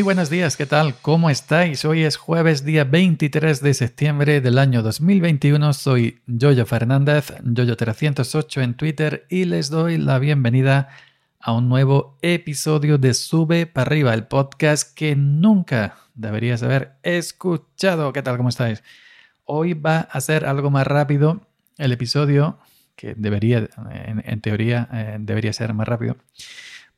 Muy buenos días, ¿qué tal? ¿Cómo estáis? Hoy es jueves día 23 de septiembre del año 2021. Soy Yoyo Fernández, Yoyo308 en Twitter y les doy la bienvenida a un nuevo episodio de Sube para arriba, el podcast que nunca deberías haber escuchado. ¿Qué tal? ¿Cómo estáis? Hoy va a ser algo más rápido el episodio, que debería, en, teoría, eh, debería ser más rápido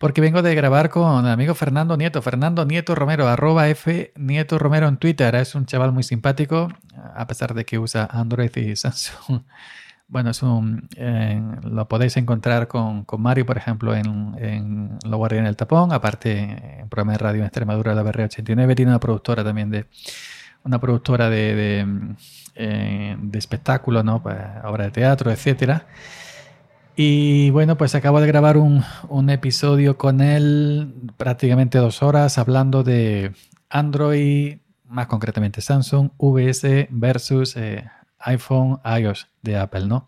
porque vengo de grabar con el amigo Fernando Nieto, Fernando Nieto Romero, arroba F Nieto Romero en Twitter. Es un chaval muy simpático, a pesar de que usa Android y Samsung. Bueno, es un, lo podéis encontrar con, Mario, por ejemplo, en, en Lo Guardia en el Tapón. Aparte, en programa de radio en Extremadura, la BR89. Tiene una productora también de, una productora de, de, eh, espectáculos, ¿no? Pues, obra de teatro, etcétera. Y bueno, pues acabo de grabar un, episodio con él, prácticamente dos horas, hablando de Android, más concretamente Samsung, VS versus eh, iPhone, iOS de Apple, ¿no?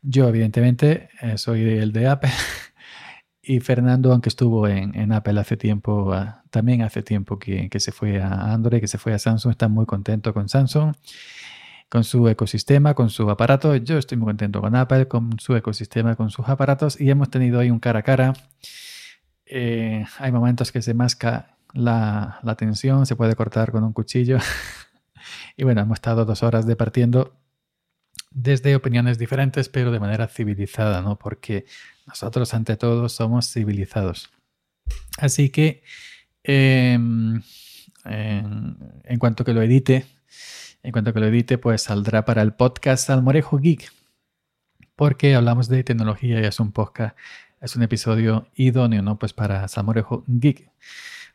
Yo, evidentemente, eh, soy el de Apple. y Fernando, aunque estuvo en, Apple hace tiempo, ah, también hace tiempo que, que, se fue a Android, que se fue a Samsung, está muy contento con Samsung con su ecosistema, con su aparato. Yo estoy muy contento con Apple, con su ecosistema, con sus aparatos y hemos tenido ahí un cara a cara. Eh, hay momentos que se masca la, tensión, se puede cortar con un cuchillo. y bueno, hemos estado dos horas departiendo desde opiniones diferentes, pero de manera civilizada, ¿no? Porque nosotros, ante todo, somos civilizados. Así que, em, en, cuanto que lo edite, en cuanto que lo edite, pues saldrá para el podcast Salmorejo Geek, porque hablamos de tecnología y es un podcast, es un episodio idóneo, ¿no? Pues para Salmorejo Geek.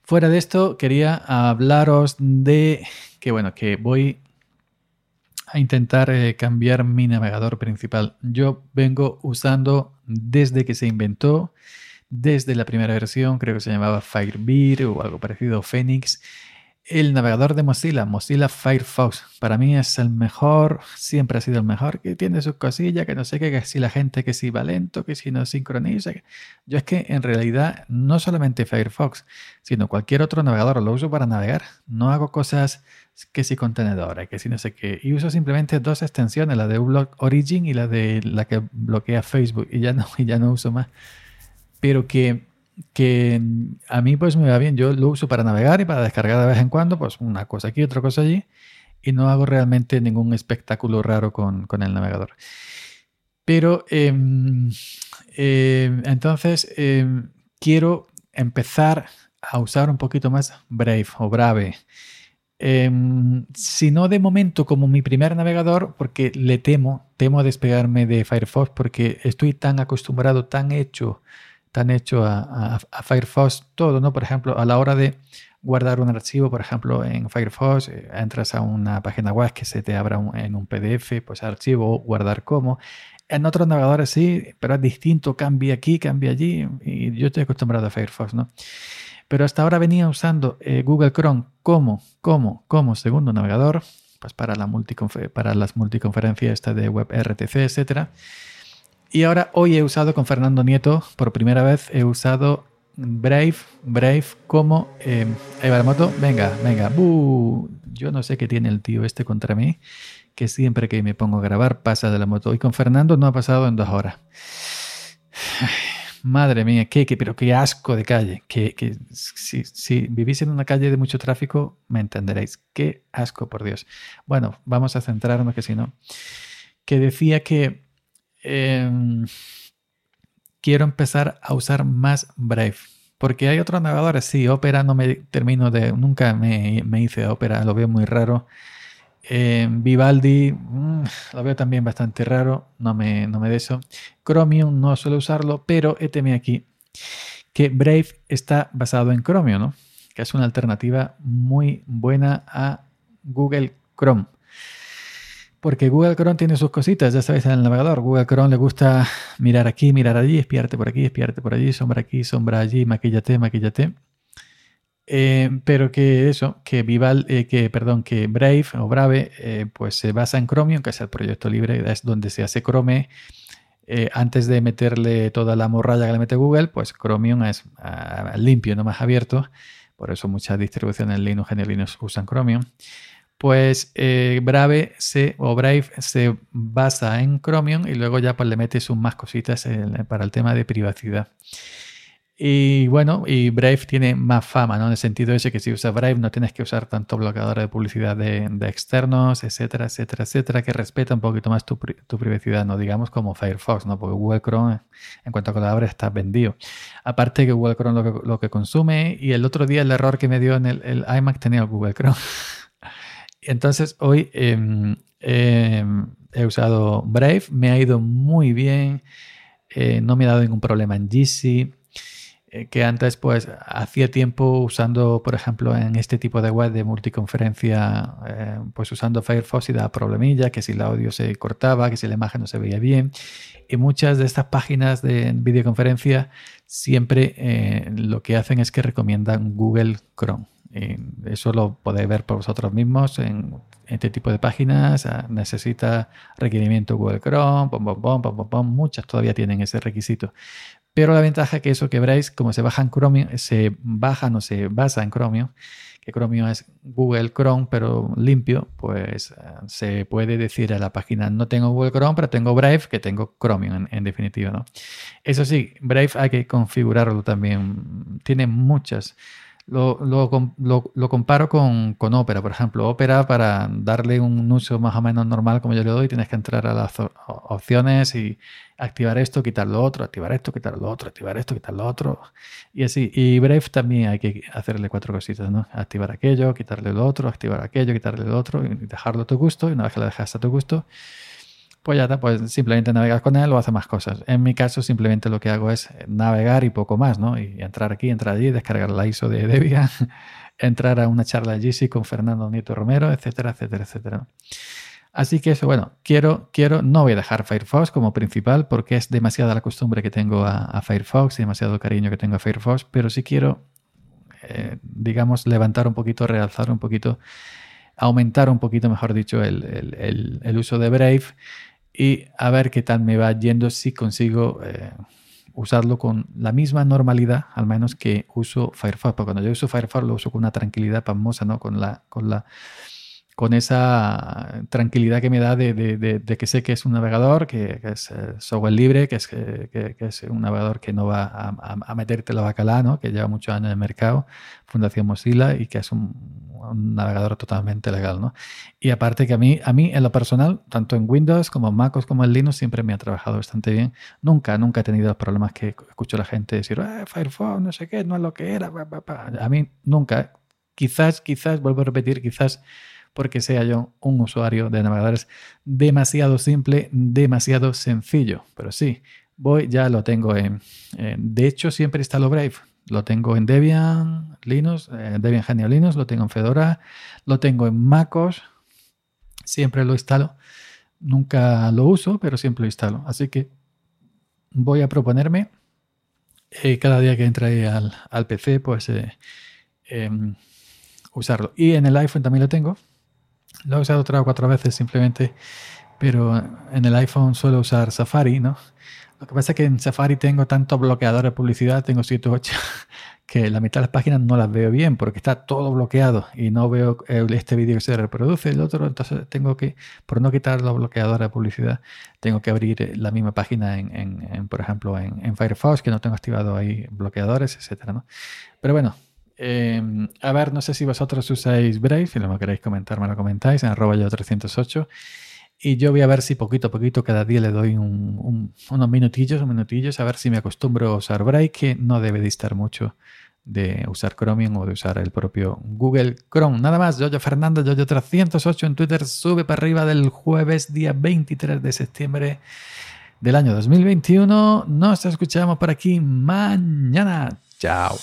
Fuera de esto, quería hablaros de que, bueno, que voy a intentar eh, cambiar mi navegador principal. Yo vengo usando desde que se inventó, desde la primera versión, creo que se llamaba Firebird o algo parecido, Phoenix el navegador de Mozilla, Mozilla Firefox, para mí es el mejor, siempre ha sido el mejor, que tiene sus cosillas, que no sé qué, que si la gente que si va lento, que si no sincroniza. Yo es que en realidad no solamente Firefox, sino cualquier otro navegador lo uso para navegar. No hago cosas que si contenedores, que si no sé qué. Y uso simplemente dos extensiones, la de uBlock Origin y la de la que bloquea Facebook. Y ya no, y ya no uso más. Pero que que a mí pues me va bien. Yo lo uso para navegar y para descargar de vez en cuando, pues una cosa aquí, otra cosa allí, y no hago realmente ningún espectáculo raro con, el navegador. Pero em, em, entonces em, quiero empezar a usar un poquito más Brave o Brave. si no de momento como mi primer navegador, porque le temo, temo despegarme de Firefox porque estoy tan acostumbrado, tan hecho tan hecho a, Firefox todo, ¿no? Por ejemplo, a la hora de guardar un archivo, por ejemplo, en Firefox, eh, entras a una página web que se te abra en un PDF, pues archivo, guardar como. En otros navegadores sí, pero es distinto, cambia aquí, cambia allí, y yo estoy acostumbrado a Firefox, ¿no? Pero hasta ahora venía usando eh, Google Chrome como, como, como segundo navegador, pues para, la para las multiconferencias esta de WebRTC, etcétera. Y ahora hoy he usado con Fernando Nieto, por primera vez he usado Brave, Brave como eh, la moto. Venga, venga, yo no sé qué tiene el tío este contra mí, que siempre que me pongo a grabar pasa de la moto. Y con Fernando no ha pasado en dos horas. madre mía, qué, qué, pero qué asco de calle. Que si, si, vivís en una calle de mucho tráfico, me entenderéis. Qué asco, por Dios. Bueno, vamos a centrarnos, que si no. Que decía que Em, quiero empezar a usar más Brave. Porque hay otros navegadores, sí, Opera no me termino de, nunca me, hice Opera, lo veo muy raro. Em, Vivaldi, mm, lo veo también bastante raro, no me, no me de eso. Chromium no suelo usarlo, pero éteme aquí que Brave está basado en Chromium, ¿no? Que es una alternativa muy buena a Google Chrome. Porque Google Chrome tiene sus cositas, ya sabéis, en el navegador. Google Chrome le gusta mirar aquí, mirar allí, espiarte por aquí, espiarte por allí, sombra aquí, sombra allí, maquillate, maquillate. Eh, pero que eso, que Vival, eh, que perdón, que Brave o Brave, eh, pues se basa en Chromium, que es el proyecto libre, es donde se hace Chrome. antes de meterle toda la morralla que le mete Google, pues Chromium es ah, limpio, no más abierto por eso muchas distribuciones Linux en Linux usan Chromium, pues eh, Brave se, o Brave se basa en Chromium y luego ya pues le metes un más cositas para el tema de privacidad. Y bueno, y Brave tiene más fama, ¿no? En el sentido ese que si usas Brave no tienes que usar tanto bloqueador de publicidad de, externos, etcétera, etcétera, etcétera, que respeta un poquito más tu, privacidad, ¿no? Digamos como Firefox, ¿no? Porque Google Chrome, en cuanto a colaboradores, está vendido. Aparte que Google Chrome lo que, lo que, consume, y el otro día el error que me dio en el, iMac tenía Google Chrome. Entonces hoy em, he usado Brave, me ha ido muy bien, eh, no me ha dado ningún problema en GC que antes pues hacía tiempo usando por ejemplo en este tipo de web de multiconferencia eh, pues usando Firefox y daba problemilla que si el audio se cortaba que si la imagen no se veía bien. Y muchas de estas páginas de videoconferencia siempre eh, lo que hacen es que recomiendan Google Chrome. Y eso lo podéis ver por vosotros mismos en este tipo de páginas. Ah, necesita requerimiento Google Chrome, muchas todavía tienen ese requisito. Pero la ventaja es que eso que veréis, como se baja en Chromium, se baja, no se basa en Chromium, que Chromium es Google Chrome, pero limpio, pues eh, se puede decir a la página, no tengo Google Chrome, pero tengo Brave, que tengo Chromium en, definitiva, ¿no? Eso sí, Brave hay que configurarlo también. Tiene muchas lo, lo, comparo con, con, Opera, por ejemplo. Opera, para darle un uso más o menos normal como yo le doy, tienes que entrar a las opciones y activar esto, quitar lo otro, activar esto, quitar lo otro, activar esto, quitar lo otro. Y así. Y Brave también hay que hacerle cuatro cositas, ¿no? Activar aquello, quitarle lo otro, activar aquello, quitarle lo otro y dejarlo a tu gusto. Y una vez que lo dejas a tu gusto, pues ya está, pues simplemente navegas con él o hace más cosas. En mi caso, simplemente lo que hago es navegar y poco más, ¿no? Y entrar aquí, entrar allí, descargar la ISO de Debian, entrar a una charla de GC con Fernando Nieto Romero, etcétera, etcétera, etcétera. Así que eso, bueno, quiero, quiero, no voy a dejar Firefox como principal porque es demasiada la costumbre que tengo a, Firefox y demasiado cariño que tengo a Firefox, pero sí quiero, eh, digamos, levantar un poquito, realzar un poquito, aumentar un poquito, mejor dicho, el, el uso de Brave y a ver qué tal me va yendo si consigo eh, usarlo con la misma normalidad, al menos que uso Firefox. Porque cuando yo uso Firefox lo uso con una tranquilidad pasmosa, ¿no? Con la, con la con esa tranquilidad que me da de, que sé que es un navegador, que, es eh, software libre, que es, un navegador que no va a, meterte la bacala, ¿no? que lleva muchos años en el mercado, Fundación Mozilla, y que es un, navegador totalmente legal. ¿no? Y aparte que a mí, a mí, en lo personal, tanto en Windows como en MacOS como en Linux, siempre me ha trabajado bastante bien. Nunca, nunca he tenido los problemas que escucho a la gente decir, eh, Firefox, no sé qué, no es lo que era. A mí nunca. Quizás, quizás, vuelvo a repetir, quizás porque sea yo un usuario de navegadores demasiado simple, demasiado sencillo. Pero sí, voy, ya lo tengo en... de hecho, siempre instalo Brave. Lo tengo en Debian Linux, eh, Debian Genial Linux, lo tengo en Fedora, lo tengo en MacOS, siempre lo instalo. Nunca lo uso, pero siempre lo instalo. Así que voy a proponerme eh, cada día que entre al, PC, pues eh, em, usarlo. Y en el iPhone también lo tengo. Lo he usado tres o cuatro veces simplemente, pero en el iPhone suelo usar Safari, ¿no? Lo que pasa es que en Safari tengo tantos bloqueadores de publicidad, tengo 7 o 8, que la mitad de las páginas no las veo bien porque está todo bloqueado y no veo este vídeo que se reproduce, el otro, entonces tengo que, por no quitar los bloqueadores de publicidad, tengo que abrir la misma página en, por ejemplo, en, Firefox, que no tengo activado ahí bloqueadores, etcétera, ¿no? Pero bueno, Em, a ver, no sé si vosotros usáis Brave, si lo queréis comentar, me lo comentáis en arroba yo 308. Y yo voy a ver si poquito a poquito cada día le doy unos minutillos, unos minutillos, a ver si me acostumbro a usar Brave, que no debe distar mucho de usar Chromium o de usar el propio Google Chrome. Nada más, Yoyo Fernando, Yoyo 308 en Twitter, sube para arriba del jueves, día 23 de septiembre del año 2021. Nos escuchamos por aquí mañana. Chao.